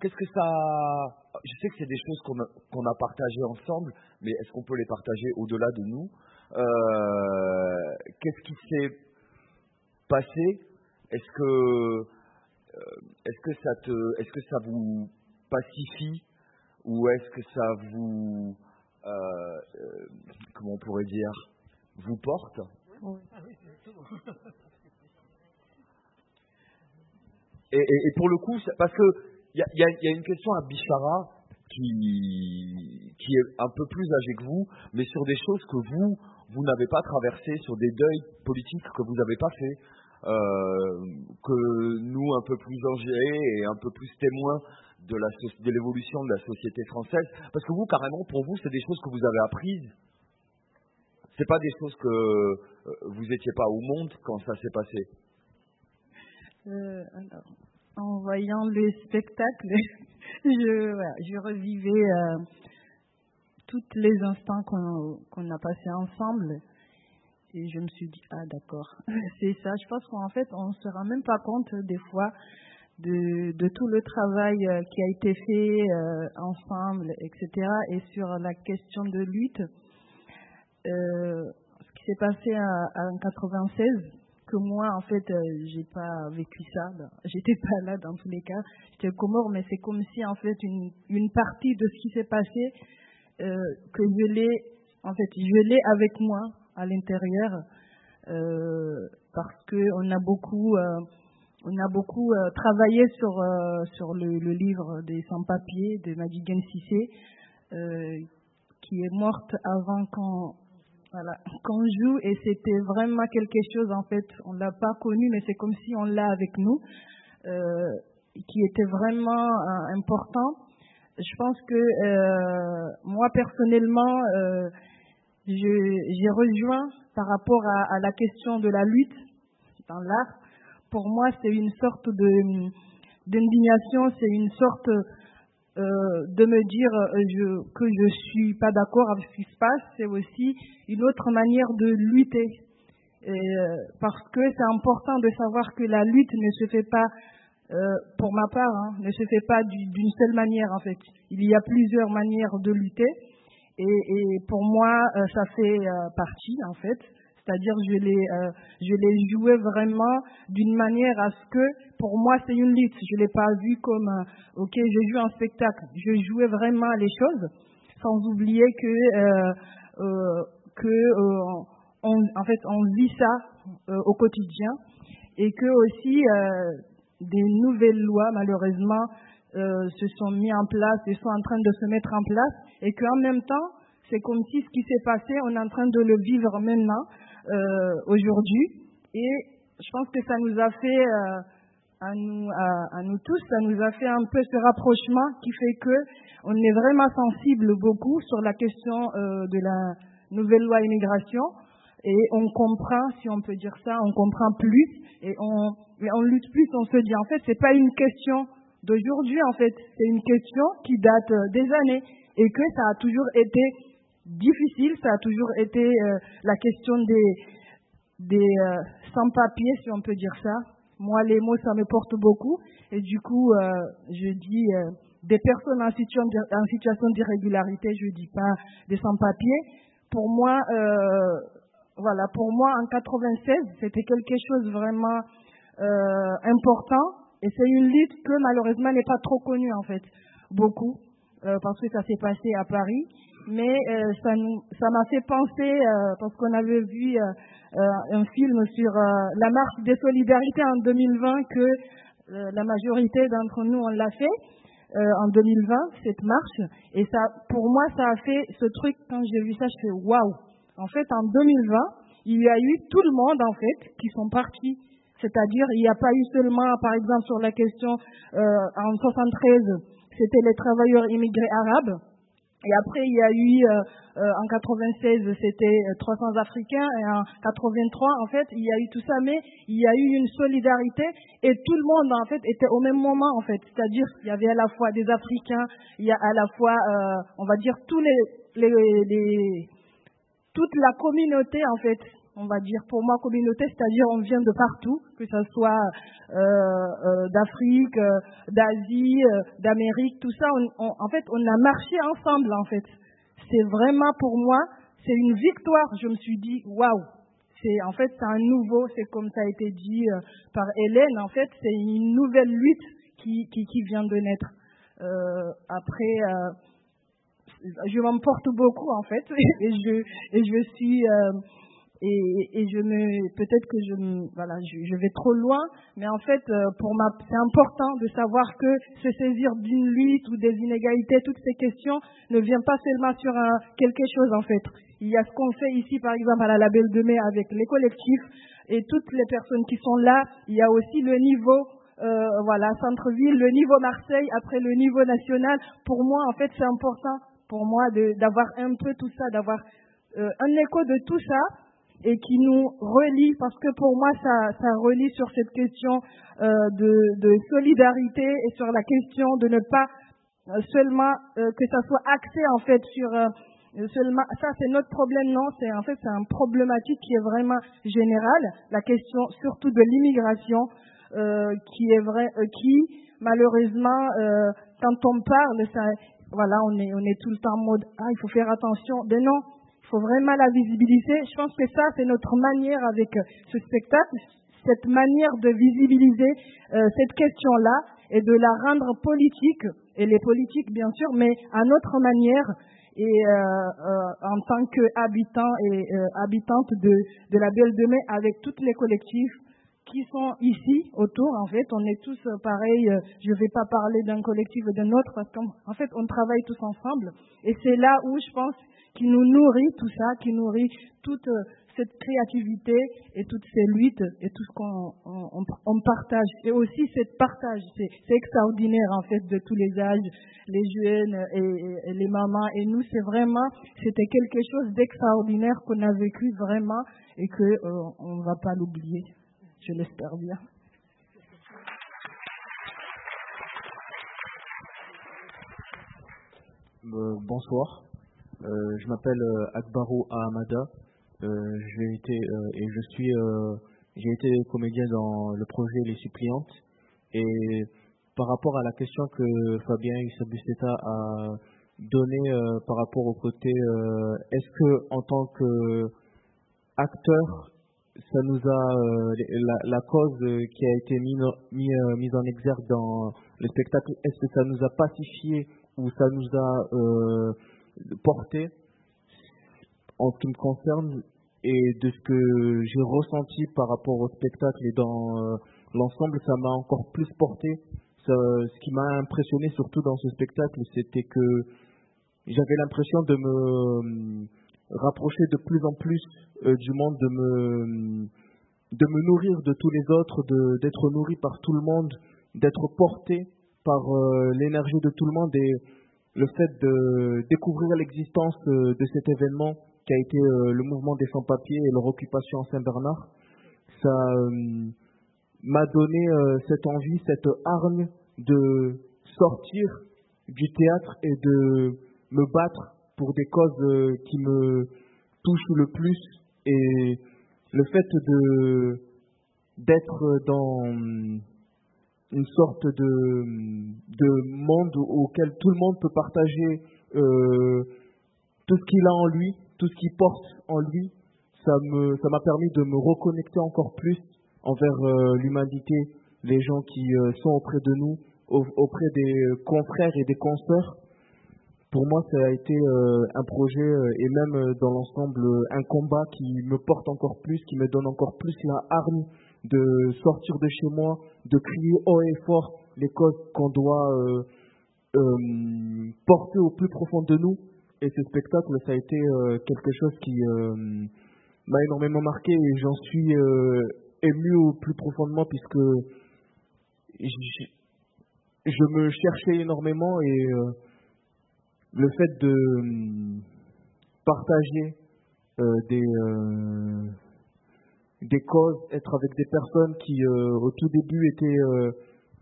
qu'est-ce que ça... Je sais que c'est des choses qu'on a partagées ensemble, mais est-ce qu'on peut les partager au-delà de nous? Euh, Qu'est-ce qui s'est passé? Est-ce que, euh, est-ce que ça te, est-ce que ça vous pacifie? Ou est-ce que ça vous, euh, comment on pourrait dire, vous porte? Et, et, pour le coup, parce que il y a, une question à Bichara qui, qui est un peu plus âgée que vous, mais sur des choses que vous, vous n'avez pas traversées, sur des deuils politiques que vous n'avez pas fait, euh, que nous, un peu plus âgés et un peu plus témoins de, l'évolution de la société française, parce que vous, carrément, pour vous, c'est des choses que vous avez apprises. C'est pas des choses que euh, vous étiez pas au monde quand ça s'est passé. Euh, alors, en voyant le spectacle, je, revivais tous les instants qu'on a passés ensemble. Et je me suis dit, ah d'accord, c'est ça. Je pense qu'en fait, on ne se rend même pas compte des fois de, tout le travail euh, qui a été fait euh, ensemble, etc. Et sur la question de lutte, euh, ce qui s'est passé en 96, que moi, en fait, euh, j'ai pas vécu ça. J'étais pas là dans tous les cas. J'étais Comore, mais c'est comme si, en fait, une partie de ce qui s'est passé, euh, que je l'ai, en fait, je l'ai avec moi à l'intérieur, euh, parce que on a beaucoup, euh, on a beaucoup travaillé sur sur le, livre des sans-papiers de Madjigen Sissé, qui est morte avant qu'on voilà, qu'on joue et c'était vraiment quelque chose en fait, on l'a pas connu mais c'est comme si on l'a avec nous, qui était vraiment important. Je pense que euh, moi personnellement, euh, j'ai rejoint par rapport à, la question de la lutte dans l'art. Pour moi, c'est une sorte de d'indignation, c'est une sorte euh, de me dire euh, je, que je suis pas d'accord avec ce qui se passe, c'est aussi une autre manière de lutter. parce que c'est important de savoir que la lutte ne se fait pas, pour ma part, hein, ne se fait pas d'une seule manière en fait. Il y a plusieurs manières de lutter et, et pour moi, ça fait partie en fait. C'est-à-dire, je l'ai, euh, je l'ai joué vraiment d'une manière à ce que, pour moi, c'est une lutte. Je l'ai pas vu comme, euh, ok, je joue un spectacle. Je jouais vraiment les choses, sans oublier que, euh, que, on, en fait, on vit ça au quotidien, et que aussi des nouvelles lois, malheureusement, se sont mises en place et sont en train de se mettre en place, et qu'en même temps, c'est comme si ce qui s'est passé, on est en train de le vivre maintenant. Euh, aujourd'hui. Et je pense que ça nous a fait, euh, à, nous, à, nous tous, ça nous a fait un peu ce rapprochement qui fait que on est vraiment sensible beaucoup sur la question euh, de la nouvelle loi immigration et on comprend, si on peut dire ça, on comprend plus et on, on lutte plus. On se dit en fait, c'est pas une question d'aujourd'hui en fait, c'est une question qui date des années et que ça a toujours été difficile, ça a toujours été euh, la question des, des euh, sans-papiers, si on peut dire ça. Moi, les mots, ça me porte beaucoup. Et du coup, euh, je dis des personnes en situation, en d'irrégularité, je dis pas des sans-papiers. Pour moi, voilà, pour moi, en 96, c'était quelque chose vraiment important. Et c'est une lutte que malheureusement n'est pas trop connue, en fait, beaucoup, parce que ça s'est passé à Paris. Mais euh, ça ça m'a fait penser euh, parce qu'on avait vu euh, un film sur la marche des solidarités en 2020 que la majorité d'entre nous on l'a fait en 2020 cette marche. Et ça pour moi ça a fait ce truc quand j'ai vu ça je fais waouh en fait en 2020 il y a eu tout le monde en fait qui sont partis. C'est-à-dire il n'y a pas eu seulement par exemple sur la question en 73 c'était les travailleurs immigrés arabes. Et après, il y a eu, euh, euh en 96, c'était 300 euh, Africains, et en 83, en fait, il y a eu tout ça, mais il y a eu une solidarité, et tout le monde, en fait, était au même moment, en fait. C'est-à-dire, il y avait à la fois des Africains, il y a à la fois, euh, on va dire, tous les, toute la communauté, en fait, on va dire pour moi communauté, c'est-à-dire on vient de partout, que ce soit euh, euh, d'Afrique, euh, d'Asie, d'Amérique, tout ça. en fait, on a marché ensemble. En fait, c'est vraiment pour moi, c'est une victoire. Je me suis dit, waouh, c'est en fait c'est un nouveau, c'est comme ça a été dit par Hélène. En fait, c'est une nouvelle lutte qui, qui, qui vient de naître. après je m'emporte beaucoup en fait et je et je suis et, et je me peut-être que je voilà je, je, vais trop loin mais en fait euh, pour ma c'est important de savoir que se saisir d'une lutte ou des inégalités toutes ces questions ne vient pas seulement sur un, quelque chose en fait. Il y a ce qu'on fait ici par exemple à la label de mai avec les collectifs et toutes les personnes qui sont là. Il y a aussi le niveau euh, voilà centre-ville le niveau Marseille après le niveau national. Pour moi en fait c'est important pour moi d'avoir un peu tout ça d'avoir euh, un écho de tout ça et qui nous relie, parce que pour moi, ça, ça relie sur cette question euh, de, de, solidarité et sur la question de ne pas euh, seulement que ça soit axé en fait sur seulement ça c'est notre problème non c'est en fait c'est un problématique qui est vraiment générale la question surtout de l'immigration qui est vrai qui malheureusement quand on parle ça voilà on est on est tout le temps en mode ah il faut faire attention. Ben non il faut vraiment la visibiliser. Je pense que ça, c'est notre manière avec euh, ce spectacle, cette manière de visibiliser euh, cette question-là et de la rendre politique, et les politiques bien sûr, mais à notre manière et euh, euh en tant qu'habitants et euh, habitantes de, de la Belle de Mai avec tous les collectifs qui sont ici autour. En fait, on est tous pareils. Je ne vais pas parler d'un collectif ou d'un autre parce qu'en fait, on travaille tous ensemble. Et c'est là où je pense qui nous nourrit tout ça, qui nourrit toute euh, cette créativité et toutes ces luttes et tout ce qu'on on, partage. Et aussi cette partage, c'est extraordinaire en fait de tous les âges, les jeunes et, les mamans. Et nous, c'est vraiment, c'était quelque chose d'extraordinaire qu'on a vécu vraiment et que euh, on ne va pas l'oublier. Je l'espère bien. Euh, bonsoir. Euh, je m'appelle euh, Akbaro Ahamada j'ai été et comédien dans le projet Les Suppliantes et par rapport à la question que Fabien Isabusteta a donnée par rapport au côté est-ce que en tant qu'acteur ça nous a la, la, cause qui a été mise mis, en exergue dans le spectacle est-ce que ça nous a pacifié ou ça nous a euh, porté? En ce qui me concerne et de ce que j'ai ressenti par rapport au spectacle et dans euh, l'ensemble, ça m'a encore plus porté. ce qui m'a impressionné surtout dans ce spectacle, c'était que j'avais l'impression de me euh, rapprocher de plus en plus du monde, de me, de me nourrir de tous les autres, d'être nourri par tout le monde, d'être porté par l'énergie de tout le monde et le fait de découvrir l'existence euh, de cet événement qui a été euh, le mouvement des sans-papiers et leur occupation à Saint-Bernard, ça euh, m'a donné cette envie, cette hargne de sortir du théâtre et de me battre pour des causes qui me touchent le plus. Et le fait de d'être dans une sorte de, de monde auquel tout le monde peut partager euh, tout ce qu'il a en lui, tout ce qu'il porte en lui. Ça me, ça m'a permis de me reconnecter encore plus envers euh, l'humanité, les gens qui euh, sont auprès de nous, auprès des confrères et des consoeurs. Pour moi, ça a été un projet et même dans l'ensemble un combat qui me porte encore plus, qui me donne encore plus la hargne de sortir de chez moi, de crier haut et fort les causes qu'on doit euh, euh, porter au plus profond de nous. Et ce spectacle, ça a été euh, quelque chose qui m'a énormément marqué et j'en suis ému au plus profondément puisque je me cherchais énormément et le fait de partager des des causes, être avec des personnes qui, euh, au tout début, étaient euh,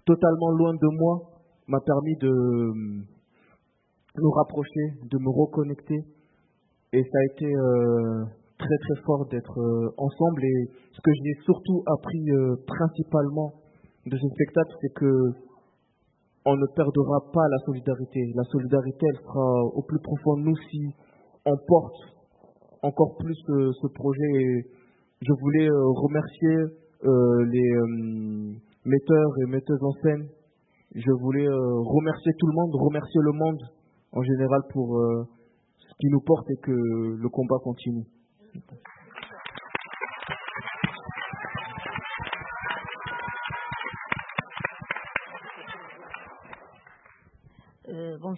totalement loin de moi, m'a permis de euh, nous rapprocher, de me reconnecter. Et ça a été très très fort d'être ensemble. Et ce que j'ai surtout appris principalement de ce spectacle, c'est que on ne perdra pas la solidarité. La solidarité, elle sera au plus profond de nous si on porte encore plus ce projet je voulais euh, remercier euh, les euh, metteurs et metteuses en scène. Je voulais remercier tout le monde, remercier le monde en général pour ce qui nous porte et que le combat continue.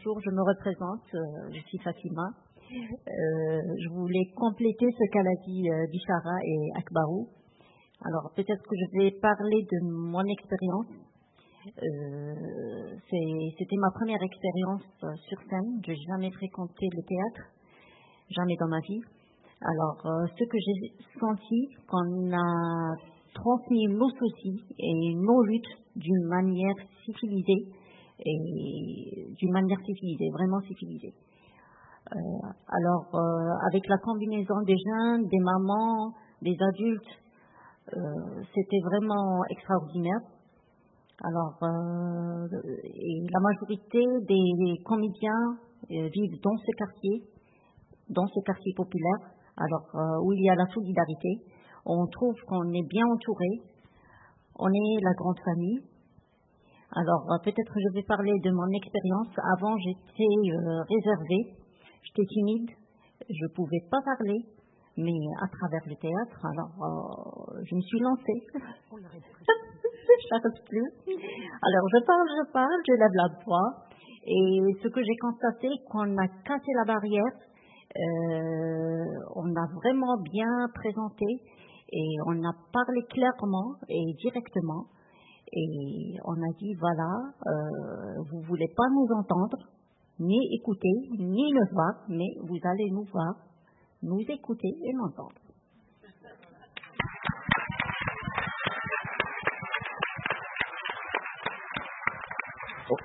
Bonjour, je me représente, je suis Fatima. Euh, je voulais compléter ce qu'a dit euh, Bishara et Akbarou. Alors peut-être que je vais parler de mon expérience. Euh, c'était ma première expérience sur scène. Je n'ai jamais fréquenté le théâtre, jamais dans ma vie. Alors ce que j'ai senti qu'on a transmis nos soucis et nos luttes d'une manière civilisée et d'une manière civilisée, vraiment civilisée. Euh, alors, euh, avec la combinaison des jeunes, des mamans, des adultes, euh, c'était vraiment extraordinaire. Alors, la majorité des comédiens vivent dans ce quartier, dans ce quartier populaire, alors où il y a la solidarité. On trouve qu'on est bien entouré, on est la grande famille. Alors, peut-être je vais parler de mon expérience. Avant, j'étais réservée J'étais timide, je ne pouvais pas parler, mais à travers le théâtre, alors euh, je me suis lancée. je n'arrête plus. Alors je parle, je parle, je lève la voix. Et ce que j'ai constaté, qu'on a cassé la barrière, euh, on a vraiment bien présenté et on a parlé clairement et directement. Et on a dit, voilà, euh, vous voulez pas nous entendre, ni écouter, ni le voir, mais vous allez nous voir, nous écouter et m'entendre.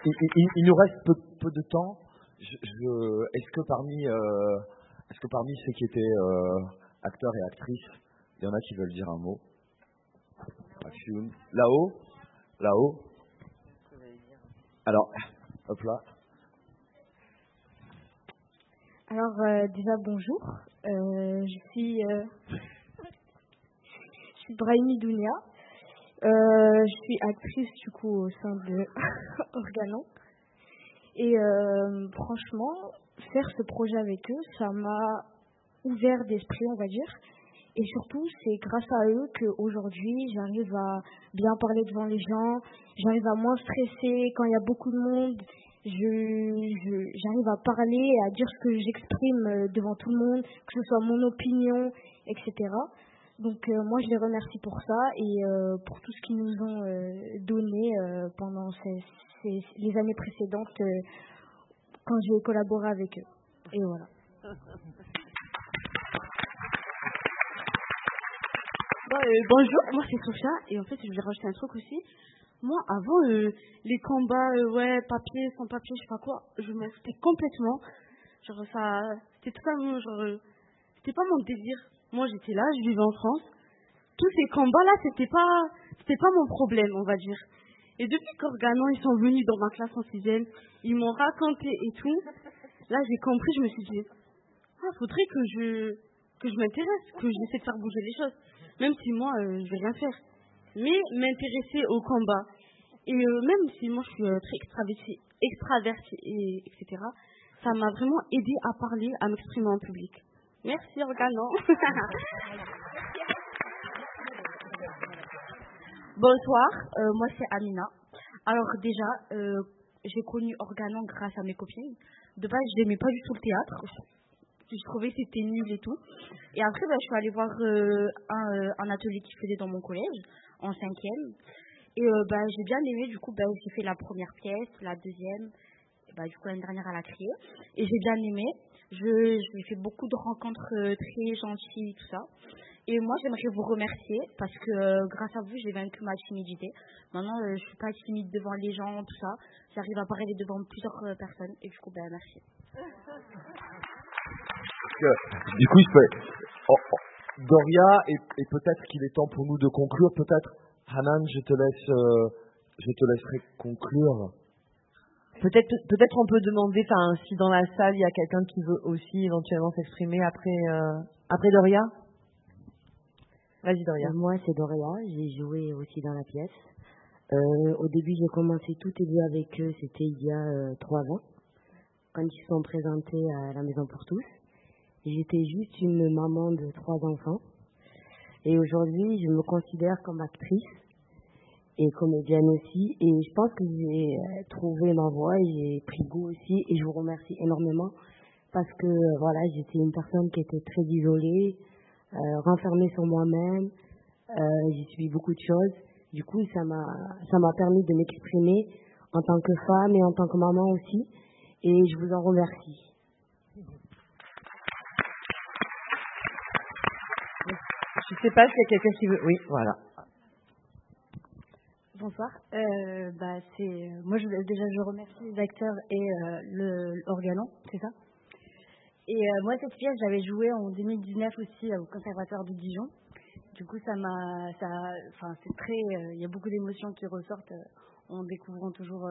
Il, nous reste peu, de temps. Est-ce que parmi, euh, est-ce que parmi ceux qui étaient euh, acteurs et actrices. Il y en a qui veulent dire un mot? Là-haut? Là-haut Alors, hop là. Alors, euh, déjà, bonjour. Euh, je suis, euh, je suis Brahimi Dounia. je suis actrice, du coup, au sein de Organon. Et franchement, faire ce projet avec eux, ça m'a ouvert d'esprit, on va dire. Et surtout, c'est grâce à eux qu'aujourd'hui, j'arrive à bien parler devant les gens, j'arrive à moins stresser quand il y a beaucoup de monde, j'arrive à parler à dire ce que j'exprime euh, devant tout le monde, que ce soit mon opinion, etc. Donc euh, moi, je les remercie pour ça et euh, pour tout ce qu'ils nous ont donné pendant les années précédentes quand j'ai collaboré avec eux. Et voilà. Euh, bonjour, moi c'est Sophia et en fait je vais rajouter un truc aussi. Moi avant euh, les combats, euh, ouais, papier, sans papier, je sais pas quoi, je m'en foutais complètement. Genre ça, c'était totalement, genre, c'était pas mon désir. Moi j'étais là, je vivais en France. Tous ces combats là, c'était pas, c'était pas mon problème, on va dire. Et depuis qu'Organon ils sont venus dans ma classe en sixième, ils m'ont raconté et tout. Là j'ai compris, je me suis dit, ah, faudrait que je, que je m'intéresse, que j'essaie de faire bouger les choses même si moi, euh, je vais rien faire. Mais m'intéresser au combat. Et euh, même si moi, je suis euh, très extravertie, extravertie et, etc., ça m'a vraiment aidé à parler, à m'exprimer en public. Merci, Organon. Bonsoir, moi c'est Amina. Alors déjà, j'ai connu Organon grâce à mes copines. De base, je n'aimais pas du tout le théâtre je trouvais que c'était nul et tout. Et après, bah, je suis allée voir euh, euh, un, atelier qui faisait dans mon collège, en cinquième. Et euh, bah, j'ai bien aimé, du coup, bah, j'ai fait la première pièce, la deuxième, bah, du coup, l'année dernière, à la criée. Et j'ai bien aimé. J'ai fait beaucoup de rencontres très gentilles, tout ça. Et moi, j'aimerais vous remercier parce que grâce à vous, j'ai vaincu ma timidité. Maintenant, je suis pas timide devant les gens, tout ça. J'arrive à parler devant plusieurs personnes. Et du coup, ben, merci du coup, oh, oh, Doria, et, peut-être qu'il est temps pour nous de conclure. Peut-être, Hanan, je te laisse, euh, je te laisserai conclure. Peut-être, peut-être on peut demander, enfin, si dans la salle il y a quelqu'un qui veut aussi éventuellement s'exprimer après, euh, après Doria. Vas-y Doria. Euh, moi c'est Doria, j'ai joué aussi dans la pièce. au début j'ai commencé tout début avec eux, c'était il y a trois ans, quand ils se sont présentés à la Maison pour tous. J'étais juste une maman de trois enfants. Et aujourd'hui, je me considère comme actrice et comédienne aussi. Et je pense que j'ai euh, trouvé ma voie j'ai pris goût aussi. Et je vous remercie énormément parce que euh, voilà, j'étais une personne qui était très isolée, euh, renfermée sur moi-même. j'ai subi beaucoup de choses. Du coup, ça m'a, ça m'a permis de m'exprimer en tant que femme et en tant que maman aussi. Et je vous en remercie. Je ne sais pas s'il y a quelqu'un qui veut. Oui, voilà. Bonsoir. Euh, bah, c'est moi je, déjà je remercie les acteurs et euh, le l'organon, c'est ça? Et euh, moi cette pièce j'avais joué en 2019 aussi au conservatoire de Dijon. Du coup ça m'a ça enfin c'est très il y a beaucoup d'émotions qui ressortent en découvrant toujours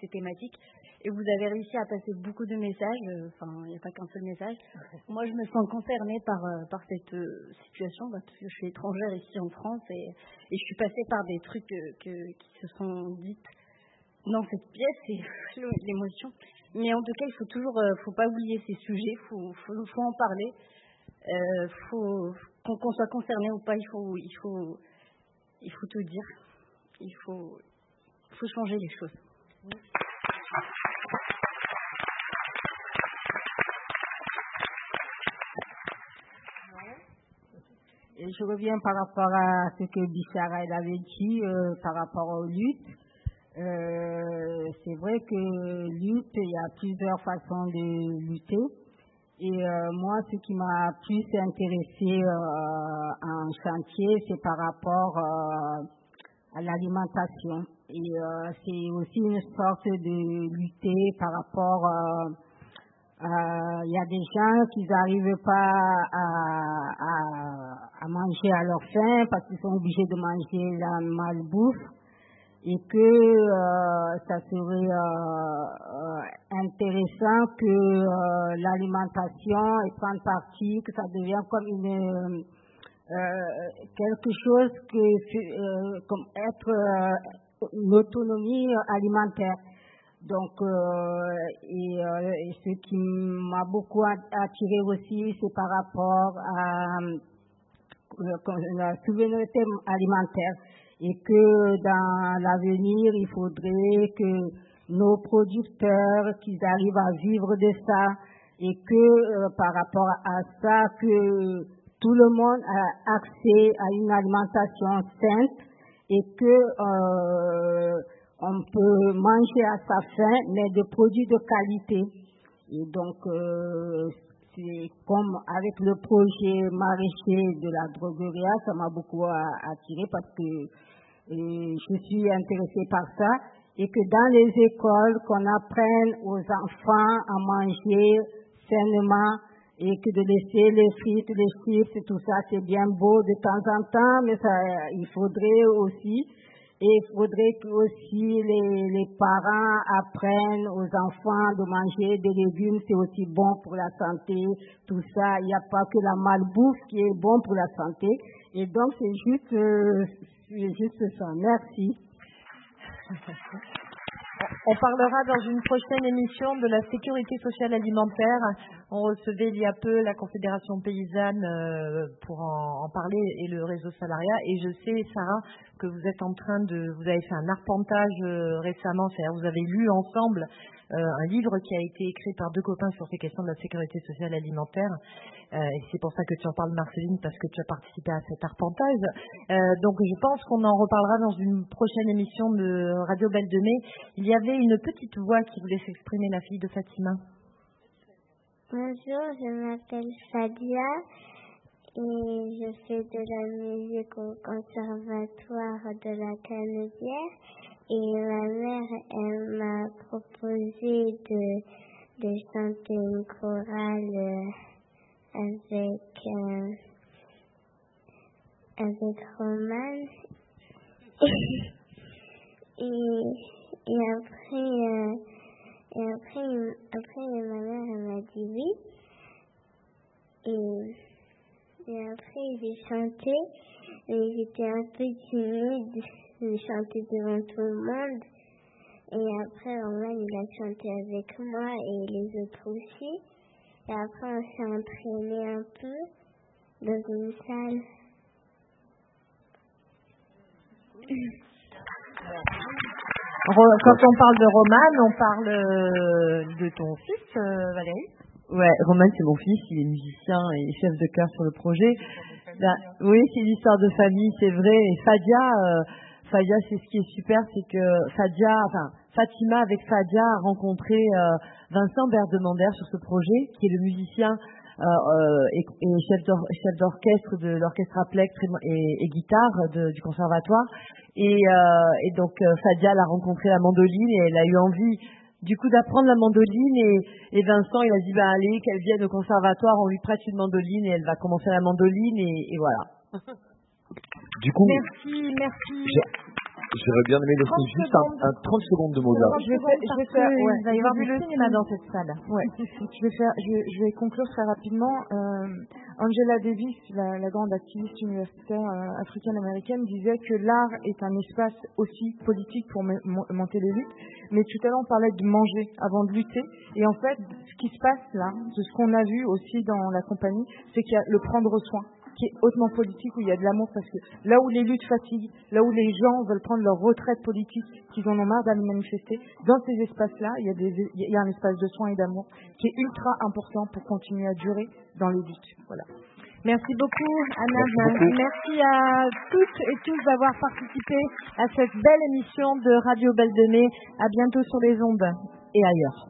ces thématiques. Et vous avez réussi à passer beaucoup de messages, euh, enfin, il n'y a pas qu'un seul message. Moi, je me sens concernée par, euh, par cette euh, situation, parce que je suis étrangère ici en France et, et je suis passée par des trucs que, qui se sont dites dans cette pièce et l'émotion. Mais en tout cas, il faut toujours, faut pas oublier ces sujets, il faut, faut, faut, en parler. Euh, faut qu'on soit concerné ou pas, il faut, il faut, il faut tout dire. Il faut, faut changer les choses. Et je reviens par rapport à ce que Bichara avait dit euh, par rapport aux luttes. Euh, c'est vrai que lutte, il y a plusieurs façons de lutter. Et euh, moi, ce qui m'a plus intéressé un chantier, c'est par rapport à l'alimentation. Et c'est aussi une sorte de lutter par rapport Euh, Il y a des gens qui n'arrivent pas à, à, à, manger à leur faim parce qu'ils sont obligés de manger la malbouffe et que euh, ça serait euh, intéressant que l'alimentation et prendre partie, que ça devienne comme une quelque chose que comme être une autonomie alimentaire. Donc, euh, et, euh, ce qui m'a beaucoup attiré aussi, c'est par rapport à euh, la souveraineté alimentaire. Et que dans l'avenir, il faudrait que nos producteurs, qu'ils arrivent à vivre de ça. Et que par rapport à ça, que tout le monde a accès à une alimentation sainte et que on peut manger à sa faim, mais des produits de qualité. Et donc, euh, c'est comme avec le projet maraîcher de la drogueria, ça m'a beaucoup attiré parce que euh, je suis intéressée par ça. Et que dans les écoles, qu'on apprenne aux enfants à manger sainement et que de laisser les frites, les chips tout ça, c'est bien beau de temps en temps, mais ça, il faudrait aussi et il faudrait que aussi les, les, parents apprennent aux enfants de manger des légumes, c'est aussi bon pour la santé, tout ça. Il n'y a pas que la malbouffe qui est bon pour la santé. Et donc, c'est juste, euh, juste ça. Merci. On parlera dans une prochaine émission de la sécurité sociale alimentaire. On recevait il y a peu la Confédération paysanne euh, pour en, parler et le réseau salariat. Et je sais, Sarah, que vous êtes en train de, vous avez fait un arpentage euh, récemment, c'est-à-dire vous avez lu ensemble euh, un livre qui a été écrit par deux copains sur ces questions de la sécurité sociale alimentaire. Euh, c'est pour ça que tu en parles, Marceline, parce que tu as participé à cet arpentage. Euh, donc je pense qu'on en reparlera dans une prochaine émission de Radio Belle de Mai. Il y avait une petite voix qui voulait s'exprimer, la fille de Fatima. Bonjour, je m'appelle Fadia et je fais de la musique au conservatoire de la Canebière. Et ma mère, elle m'a proposé de, de chanter une chorale euh, avec, euh, avec Roman. et, et après, euh, et après, après, ma mère, m'a dit oui. Et, et après, j'ai chanté, mais j'étais un peu timide j'ai chanté devant tout le monde. Et après, Roman, il a chanté avec moi et les autres aussi. Et après, on s'est entraîné un peu dans une salle. Quand on parle de Roman, on parle euh, de ton fils, euh, Valérie? Ouais, Roman, c'est mon fils, il est musicien et chef de chœur sur le projet. oui, c'est une histoire de famille, c'est vrai. Et Fadia, euh, Fadia, c'est ce qui est super, c'est que Fadia, enfin Fatima avec Fadia a rencontré euh, Vincent Berdemander sur ce projet, qui est le musicien euh, euh, et, chef d'orchestre de l'orchestre Aplex et, guitare du conservatoire. Et, donc Fadia l'a rencontré la mandoline et elle a eu envie du coup d'apprendre la mandoline et, Vincent il a dit bah allez qu'elle vienne au conservatoire, on lui prête une mandoline et elle va commencer la mandoline et voilà. Du coup, merci, merci. J'aurais bien aimé laisser juste un, 30 secondes de Mozart. Je vais faire, je vais faire il va y avoir du cinéma dans cette salle. Ouais. je, vais faire, je, vais conclure très rapidement. Euh, Angela Davis, la, la, grande activiste universitaire euh, africaine-américaine, disait que l'art est un espace aussi politique pour monter les luttes. Mais tout à l'heure, on parlait de manger avant de lutter. Et en fait, ce qui se passe là, de ce qu'on a vu aussi dans la compagnie, c'est qu'il y a le prendre soin qui est hautement politique, où il y a de l'amour, parce que là où les luttes fatiguent, là où les gens veulent prendre leur retraite politique, qu'ils en ont marre d'aller manifester, dans ces espaces-là, il, y a un espace de soins et d'amour qui est ultra important pour continuer à durer dans les luttes. Voilà. Merci beaucoup, Anna. Merci, à toutes et tous d'avoir participé à cette belle émission de Radio Belle de Mai. À bientôt sur les ondes et ailleurs.